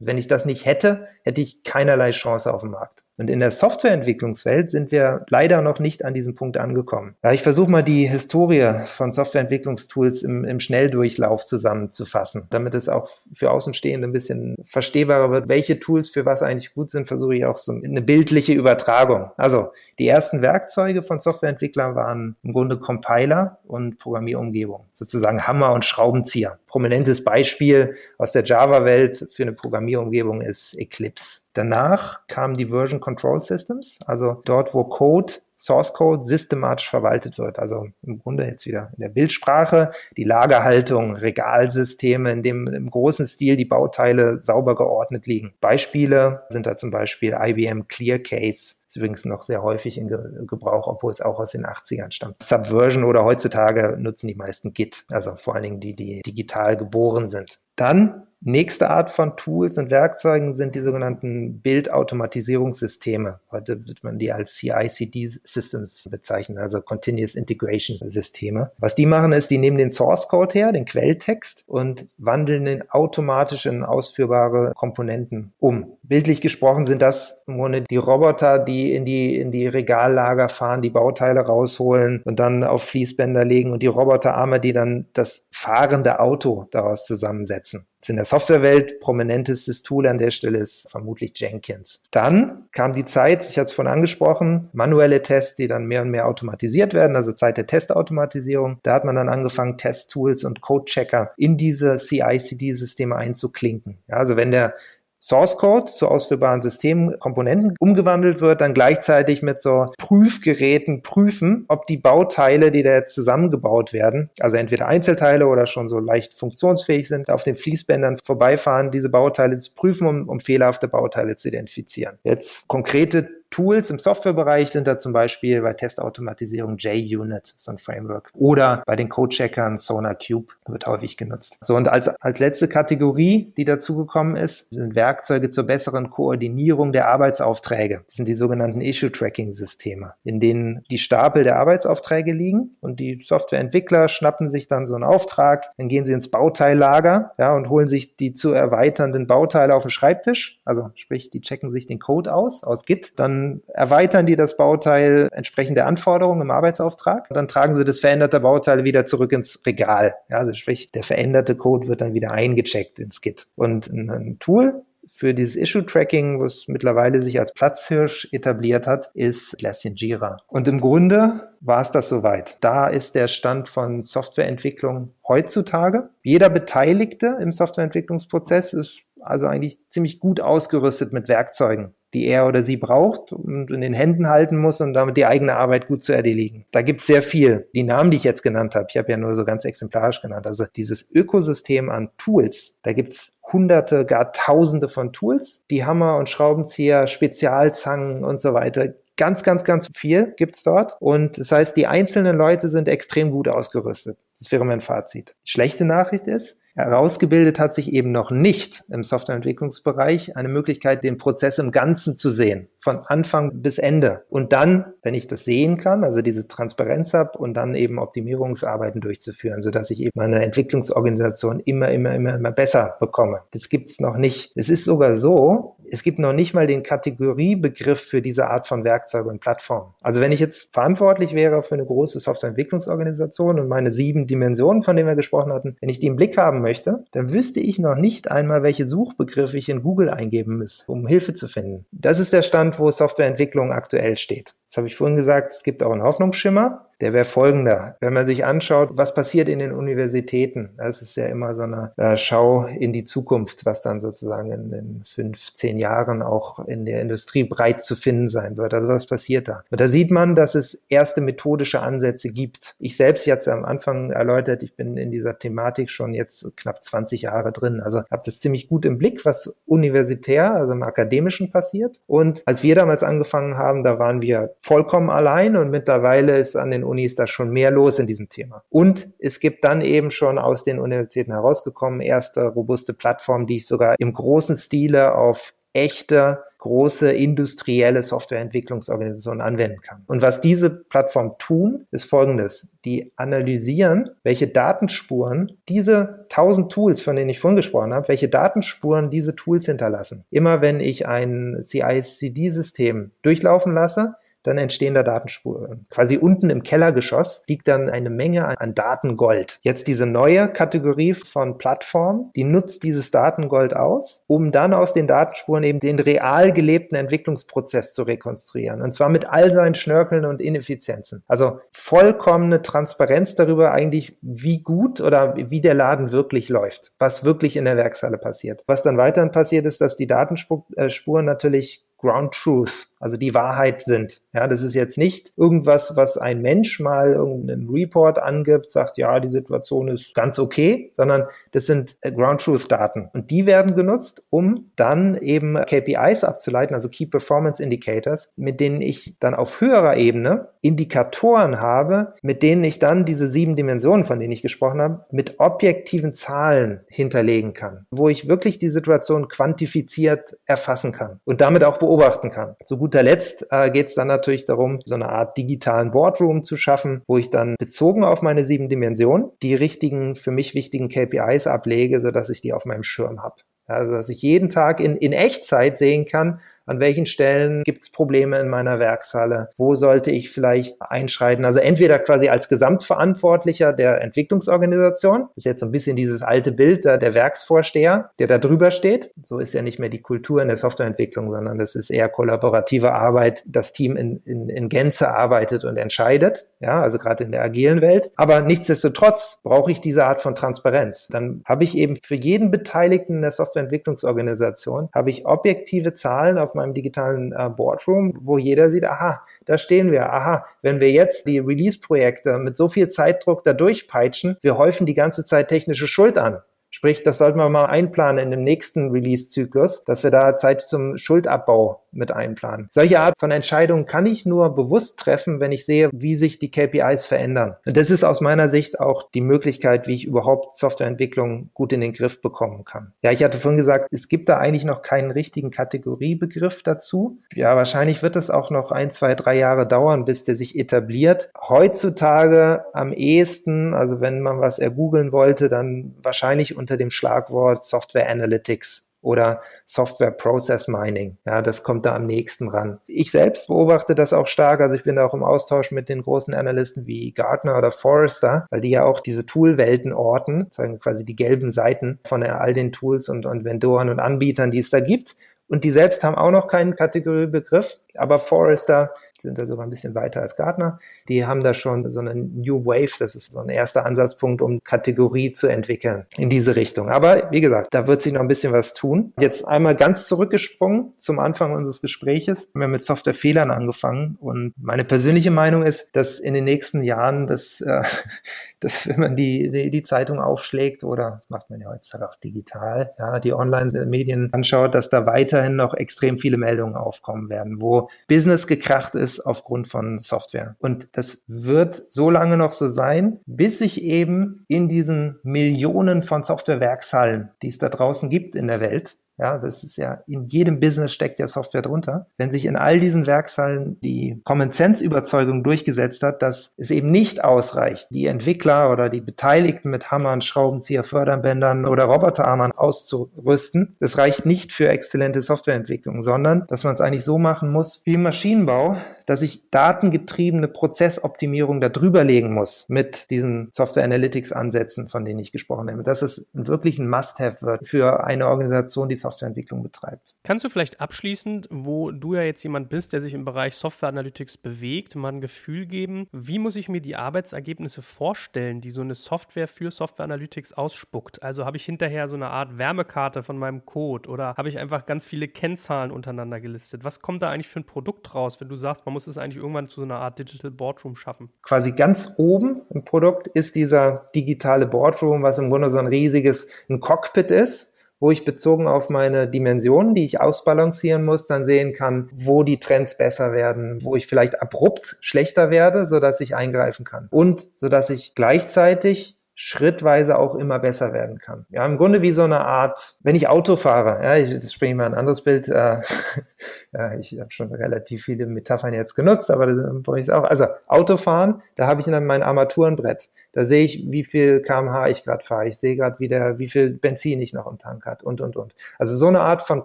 Wenn ich das nicht hätte, hätte ich keinerlei Chance auf dem Markt. Und in der Softwareentwicklungswelt sind wir leider noch nicht an diesem Punkt angekommen. Ja, ich versuche mal die Historie von Softwareentwicklungstools im, im Schnelldurchlauf zusammenzufassen, damit es auch für Außenstehende ein bisschen verstehbarer wird, welche Tools für was eigentlich gut sind, versuche ich auch so eine bildliche Übertragung. Also die ersten Werkzeuge von Softwareentwicklern waren im Grunde Compiler und Programmierumgebung, sozusagen Hammer und Schraubenzieher. Prominentes Beispiel aus der Java-Welt für eine Programmierumgebung ist Eclipse. Danach kamen die Version Control Systems, also dort, wo Code Source Code systematisch verwaltet wird. Also im Grunde jetzt wieder in der Bildsprache, die Lagerhaltung, Regalsysteme, in dem im großen Stil die Bauteile sauber geordnet liegen. Beispiele sind da zum Beispiel IBM ClearCase, ist übrigens noch sehr häufig in Gebrauch, obwohl es auch aus den 80ern stammt. Subversion oder heutzutage nutzen die meisten Git, also vor allen Dingen die, die digital geboren sind. Dann Nächste Art von Tools und Werkzeugen sind die sogenannten Bildautomatisierungssysteme. Heute wird man die als CI-CD-Systems bezeichnen, also Continuous Integration Systeme. Was die machen, ist, die nehmen den Source Code her, den Quelltext und wandeln den automatisch in ausführbare Komponenten um. Bildlich gesprochen sind das im Grunde die Roboter, die in die, in die Regallager fahren, die Bauteile rausholen und dann auf Fließbänder legen und die Roboterarme, die dann das fahrende Auto daraus zusammensetzen in der Softwarewelt prominentestes Tool an der Stelle ist vermutlich Jenkins. Dann kam die Zeit, ich hatte es vorhin angesprochen, manuelle Tests, die dann mehr und mehr automatisiert werden, also Zeit der Testautomatisierung. Da hat man dann angefangen, Testtools und Codechecker in diese CI-CD-Systeme einzuklinken. Ja, also wenn der Source Code zu ausführbaren Systemkomponenten umgewandelt wird, dann gleichzeitig mit so Prüfgeräten prüfen, ob die Bauteile, die da jetzt zusammengebaut werden, also entweder Einzelteile oder schon so leicht funktionsfähig sind, auf den Fließbändern vorbeifahren, diese Bauteile zu prüfen, um, um fehlerhafte Bauteile zu identifizieren. Jetzt konkrete Tools im Softwarebereich sind da zum Beispiel bei Testautomatisierung JUnit, so ein Framework. Oder bei den Code-Checkern SonarCube wird häufig genutzt. So, und als, als letzte Kategorie, die dazugekommen ist, sind Werkzeuge zur besseren Koordinierung der Arbeitsaufträge. Das sind die sogenannten Issue-Tracking-Systeme, in denen die Stapel der Arbeitsaufträge liegen und die Softwareentwickler schnappen sich dann so einen Auftrag, dann gehen sie ins Bauteillager ja, und holen sich die zu erweiternden Bauteile auf den Schreibtisch. Also sprich, die checken sich den Code aus, aus Git. Dann erweitern die das Bauteil entsprechend der Anforderungen im Arbeitsauftrag und dann tragen sie das veränderte Bauteil wieder zurück ins Regal. Ja, also sprich, der veränderte Code wird dann wieder eingecheckt ins Git. Und ein Tool, für dieses Issue-Tracking, was mittlerweile sich als Platzhirsch etabliert hat, ist Atlassian Jira. Und im Grunde war es das soweit. Da ist der Stand von Softwareentwicklung heutzutage. Jeder Beteiligte im Softwareentwicklungsprozess ist also eigentlich ziemlich gut ausgerüstet mit Werkzeugen die er oder sie braucht und in den Händen halten muss und damit die eigene Arbeit gut zu erledigen. Da gibt es sehr viel. Die Namen, die ich jetzt genannt habe, ich habe ja nur so ganz exemplarisch genannt. Also dieses Ökosystem an Tools, da gibt es hunderte, gar tausende von Tools, die Hammer und Schraubenzieher, Spezialzangen und so weiter. Ganz, ganz, ganz viel gibt's dort. Und das heißt, die einzelnen Leute sind extrem gut ausgerüstet. Das wäre mein Fazit. Schlechte Nachricht ist, Herausgebildet hat sich eben noch nicht im Softwareentwicklungsbereich eine Möglichkeit, den Prozess im Ganzen zu sehen, von Anfang bis Ende. Und dann, wenn ich das sehen kann, also diese Transparenz habe und dann eben Optimierungsarbeiten durchzuführen, sodass ich eben meine Entwicklungsorganisation immer, immer, immer, immer besser bekomme. Das gibt's noch nicht. Es ist sogar so, es gibt noch nicht mal den Kategoriebegriff für diese Art von Werkzeuge und Plattformen. Also wenn ich jetzt verantwortlich wäre für eine große Softwareentwicklungsorganisation und meine sieben Dimensionen, von denen wir gesprochen hatten, wenn ich die im Blick haben möchte, dann wüsste ich noch nicht einmal, welche Suchbegriffe ich in Google eingeben muss, um Hilfe zu finden. Das ist der Stand, wo Softwareentwicklung aktuell steht. Das habe ich vorhin gesagt, es gibt auch einen Hoffnungsschimmer der wäre folgender. Wenn man sich anschaut, was passiert in den Universitäten, das ist ja immer so eine äh, Schau in die Zukunft, was dann sozusagen in, in fünf, zehn Jahren auch in der Industrie breit zu finden sein wird. Also was passiert da? Und da sieht man, dass es erste methodische Ansätze gibt. Ich selbst jetzt am Anfang erläutert, ich bin in dieser Thematik schon jetzt knapp 20 Jahre drin. Also habe das ziemlich gut im Blick, was universitär, also im Akademischen passiert. Und als wir damals angefangen haben, da waren wir vollkommen allein und mittlerweile ist an den Unis da schon mehr los in diesem Thema. Und es gibt dann eben schon aus den Universitäten herausgekommen erste robuste Plattformen, die ich sogar im großen Stile auf echte große industrielle Softwareentwicklungsorganisationen anwenden kann. Und was diese Plattformen tun, ist folgendes. Die analysieren, welche Datenspuren diese 1000 Tools, von denen ich vorhin gesprochen habe, welche Datenspuren diese Tools hinterlassen. Immer wenn ich ein CI-CD-System durchlaufen lasse, dann entstehen da Datenspuren. Quasi unten im Kellergeschoss liegt dann eine Menge an Datengold. Jetzt diese neue Kategorie von Plattformen, die nutzt dieses Datengold aus, um dann aus den Datenspuren eben den real gelebten Entwicklungsprozess zu rekonstruieren. Und zwar mit all seinen Schnörkeln und Ineffizienzen. Also vollkommene Transparenz darüber eigentlich, wie gut oder wie der Laden wirklich läuft, was wirklich in der Werkshalle passiert. Was dann weiterhin passiert ist, dass die Datenspuren natürlich Ground Truth also die Wahrheit sind. Ja, das ist jetzt nicht irgendwas, was ein Mensch mal irgendeinem Report angibt, sagt, ja, die Situation ist ganz okay, sondern das sind äh, Ground Truth Daten. Und die werden genutzt, um dann eben KPIs abzuleiten, also Key Performance Indicators, mit denen ich dann auf höherer Ebene Indikatoren habe, mit denen ich dann diese sieben Dimensionen, von denen ich gesprochen habe, mit objektiven Zahlen hinterlegen kann, wo ich wirklich die Situation quantifiziert erfassen kann und damit auch beobachten kann. So gut guter Letzt äh, geht es dann natürlich darum, so eine Art digitalen Boardroom zu schaffen, wo ich dann bezogen auf meine sieben Dimensionen die richtigen, für mich wichtigen KPIs ablege, sodass ich die auf meinem Schirm habe. Also dass ich jeden Tag in, in Echtzeit sehen kann, an welchen Stellen gibt es Probleme in meiner Werkshalle? Wo sollte ich vielleicht einschreiten? Also entweder quasi als Gesamtverantwortlicher der Entwicklungsorganisation, ist jetzt so ein bisschen dieses alte Bild der, der Werksvorsteher, der da drüber steht. So ist ja nicht mehr die Kultur in der Softwareentwicklung, sondern das ist eher kollaborative Arbeit, das Team in, in, in Gänze arbeitet und entscheidet. Ja, also gerade in der agilen Welt. Aber nichtsdestotrotz brauche ich diese Art von Transparenz. Dann habe ich eben für jeden Beteiligten in der Softwareentwicklungsorganisation habe ich objektive Zahlen auf meinem digitalen äh, Boardroom, wo jeder sieht, aha, da stehen wir, aha, wenn wir jetzt die Release-Projekte mit so viel Zeitdruck da durchpeitschen, wir häufen die ganze Zeit technische Schuld an. Sprich, das sollten wir mal einplanen in dem nächsten Release-Zyklus, dass wir da Zeit zum Schuldabbau mit einplanen. Solche Art von Entscheidungen kann ich nur bewusst treffen, wenn ich sehe, wie sich die KPIs verändern. Und das ist aus meiner Sicht auch die Möglichkeit, wie ich überhaupt Softwareentwicklung gut in den Griff bekommen kann. Ja, ich hatte vorhin gesagt, es gibt da eigentlich noch keinen richtigen Kategoriebegriff dazu. Ja, wahrscheinlich wird es auch noch ein, zwei, drei Jahre dauern, bis der sich etabliert. Heutzutage am ehesten, also wenn man was ergoogeln wollte, dann wahrscheinlich unter dem Schlagwort Software Analytics oder Software Process Mining. Ja, das kommt da am nächsten ran. Ich selbst beobachte das auch stark. Also ich bin da auch im Austausch mit den großen Analysten wie Gartner oder Forrester, weil die ja auch diese Toolwelten orten, sagen quasi die gelben Seiten von all den Tools und, und Vendoren und Anbietern, die es da gibt. Und die selbst haben auch noch keinen Kategoriebegriff, aber Forrester sind da sogar ein bisschen weiter als Gartner. Die haben da schon so eine New Wave, das ist so ein erster Ansatzpunkt, um Kategorie zu entwickeln in diese Richtung. Aber wie gesagt, da wird sich noch ein bisschen was tun. Jetzt einmal ganz zurückgesprungen zum Anfang unseres Gespräches. Wir haben mit Softwarefehlern angefangen und meine persönliche Meinung ist, dass in den nächsten Jahren das, äh, das wenn man die, die, die Zeitung aufschlägt oder das macht man ja heutzutage auch digital, ja, die Online-Medien anschaut, dass da weiterhin noch extrem viele Meldungen aufkommen werden, wo Business gekracht ist aufgrund von Software. Und das wird so lange noch so sein, bis sich eben in diesen Millionen von Softwarewerkshallen, die es da draußen gibt in der Welt, ja, das ist ja, in jedem Business steckt ja Software drunter. Wenn sich in all diesen Werkshallen die Common Sense Überzeugung durchgesetzt hat, dass es eben nicht ausreicht, die Entwickler oder die Beteiligten mit Hammern, Schraubenzieher, Förderbändern oder Roboterarmern auszurüsten, das reicht nicht für exzellente Softwareentwicklung, sondern dass man es eigentlich so machen muss wie im Maschinenbau, dass ich datengetriebene Prozessoptimierung da drüber legen muss mit diesen Software Analytics Ansätzen, von denen ich gesprochen habe. Dass es wirklich ein Must-Have wird für eine Organisation, die Softwareentwicklung betreibt. Kannst du vielleicht abschließend, wo du ja jetzt jemand bist, der sich im Bereich Software Analytics bewegt, mal ein Gefühl geben, wie muss ich mir die Arbeitsergebnisse vorstellen, die so eine Software für Software Analytics ausspuckt? Also habe ich hinterher so eine Art Wärmekarte von meinem Code oder habe ich einfach ganz viele Kennzahlen untereinander gelistet? Was kommt da eigentlich für ein Produkt raus, wenn du sagst, man muss es eigentlich irgendwann zu so einer Art Digital Boardroom schaffen? Quasi ganz oben im Produkt ist dieser digitale Boardroom, was im Grunde so ein riesiges ein Cockpit ist wo ich bezogen auf meine Dimensionen, die ich ausbalancieren muss, dann sehen kann, wo die Trends besser werden, wo ich vielleicht abrupt schlechter werde, so dass ich eingreifen kann und so dass ich gleichzeitig schrittweise auch immer besser werden kann. Ja, im Grunde wie so eine Art, wenn ich Auto fahre, ja, ich, das springe ich mal ein anderes Bild, äh, ja, ich habe schon relativ viele Metaphern jetzt genutzt, aber dann brauche ich es auch. Also Autofahren, da habe ich dann mein Armaturenbrett. Da sehe ich, wie viel kmh ich gerade fahre. Ich sehe gerade wieder, wie viel Benzin ich noch im Tank hat und, und, und. Also so eine Art von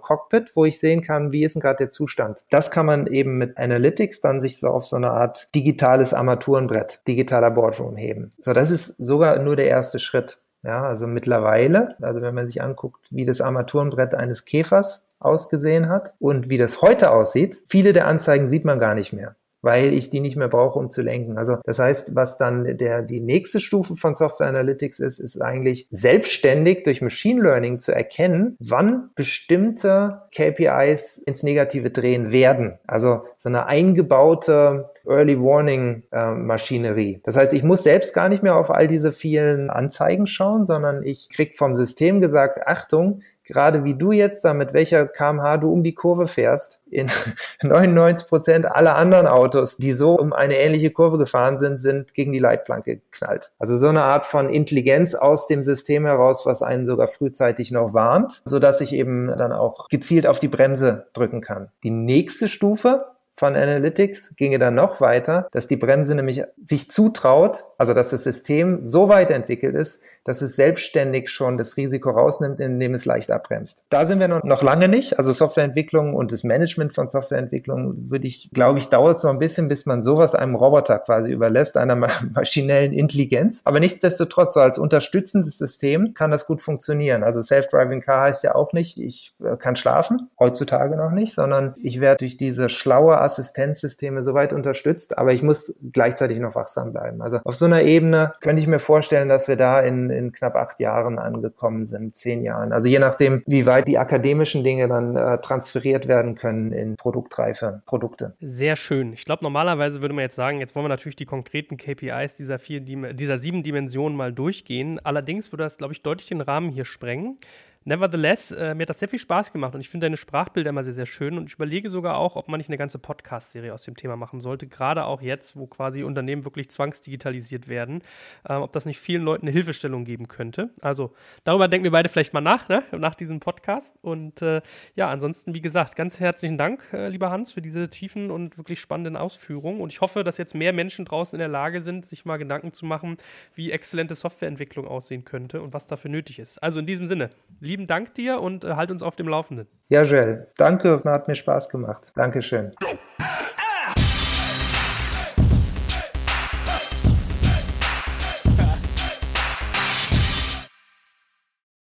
Cockpit, wo ich sehen kann, wie ist denn gerade der Zustand. Das kann man eben mit Analytics dann sich so auf so eine Art digitales Armaturenbrett, digitaler Boardroom heben. So, das ist sogar nur der erste Schritt. Ja, also mittlerweile, also wenn man sich anguckt, wie das Armaturenbrett eines Käfers ausgesehen hat und wie das heute aussieht, viele der Anzeigen sieht man gar nicht mehr weil ich die nicht mehr brauche, um zu lenken. Also das heißt, was dann der, die nächste Stufe von Software Analytics ist, ist eigentlich selbstständig durch Machine Learning zu erkennen, wann bestimmte KPIs ins Negative drehen werden. Also so eine eingebaute Early Warning äh, Maschinerie. Das heißt, ich muss selbst gar nicht mehr auf all diese vielen Anzeigen schauen, sondern ich krieg vom System gesagt, Achtung, gerade wie du jetzt da mit welcher kmh du um die Kurve fährst, in 99 Prozent aller anderen Autos, die so um eine ähnliche Kurve gefahren sind, sind gegen die Leitplanke geknallt. Also so eine Art von Intelligenz aus dem System heraus, was einen sogar frühzeitig noch warnt, so dass ich eben dann auch gezielt auf die Bremse drücken kann. Die nächste Stufe von Analytics ginge dann noch weiter, dass die Bremse nämlich sich zutraut, also dass das System so weit entwickelt ist, dass es selbstständig schon das Risiko rausnimmt, indem es leicht abbremst. Da sind wir noch lange nicht. Also Softwareentwicklung und das Management von Softwareentwicklung würde ich, glaube ich, dauert so ein bisschen, bis man sowas einem Roboter quasi überlässt, einer maschinellen Intelligenz. Aber nichtsdestotrotz, so als unterstützendes System kann das gut funktionieren. Also Self-Driving Car heißt ja auch nicht, ich äh, kann schlafen, heutzutage noch nicht, sondern ich werde durch diese schlaue Assistenzsysteme soweit unterstützt, aber ich muss gleichzeitig noch wachsam bleiben. Also auf so einer Ebene könnte ich mir vorstellen, dass wir da in in knapp acht Jahren angekommen sind, zehn Jahren. Also je nachdem, wie weit die akademischen Dinge dann äh, transferiert werden können in produktreife Produkte. Sehr schön. Ich glaube, normalerweise würde man jetzt sagen, jetzt wollen wir natürlich die konkreten KPIs dieser, vier, dieser sieben Dimensionen mal durchgehen. Allerdings würde das, glaube ich, deutlich den Rahmen hier sprengen. Nevertheless, äh, mir hat das sehr viel Spaß gemacht und ich finde deine Sprachbilder immer sehr, sehr schön und ich überlege sogar auch, ob man nicht eine ganze Podcast-Serie aus dem Thema machen sollte, gerade auch jetzt, wo quasi Unternehmen wirklich zwangsdigitalisiert werden, äh, ob das nicht vielen Leuten eine Hilfestellung geben könnte. Also darüber denken wir beide vielleicht mal nach, ne? nach diesem Podcast. Und äh, ja, ansonsten, wie gesagt, ganz herzlichen Dank, äh, lieber Hans, für diese tiefen und wirklich spannenden Ausführungen und ich hoffe, dass jetzt mehr Menschen draußen in der Lage sind, sich mal Gedanken zu machen, wie exzellente Softwareentwicklung aussehen könnte und was dafür nötig ist. Also in diesem Sinne, liebe lieben Dank dir und äh, halt uns auf dem Laufenden. Ja, Joel, danke, hat mir Spaß gemacht. Dankeschön.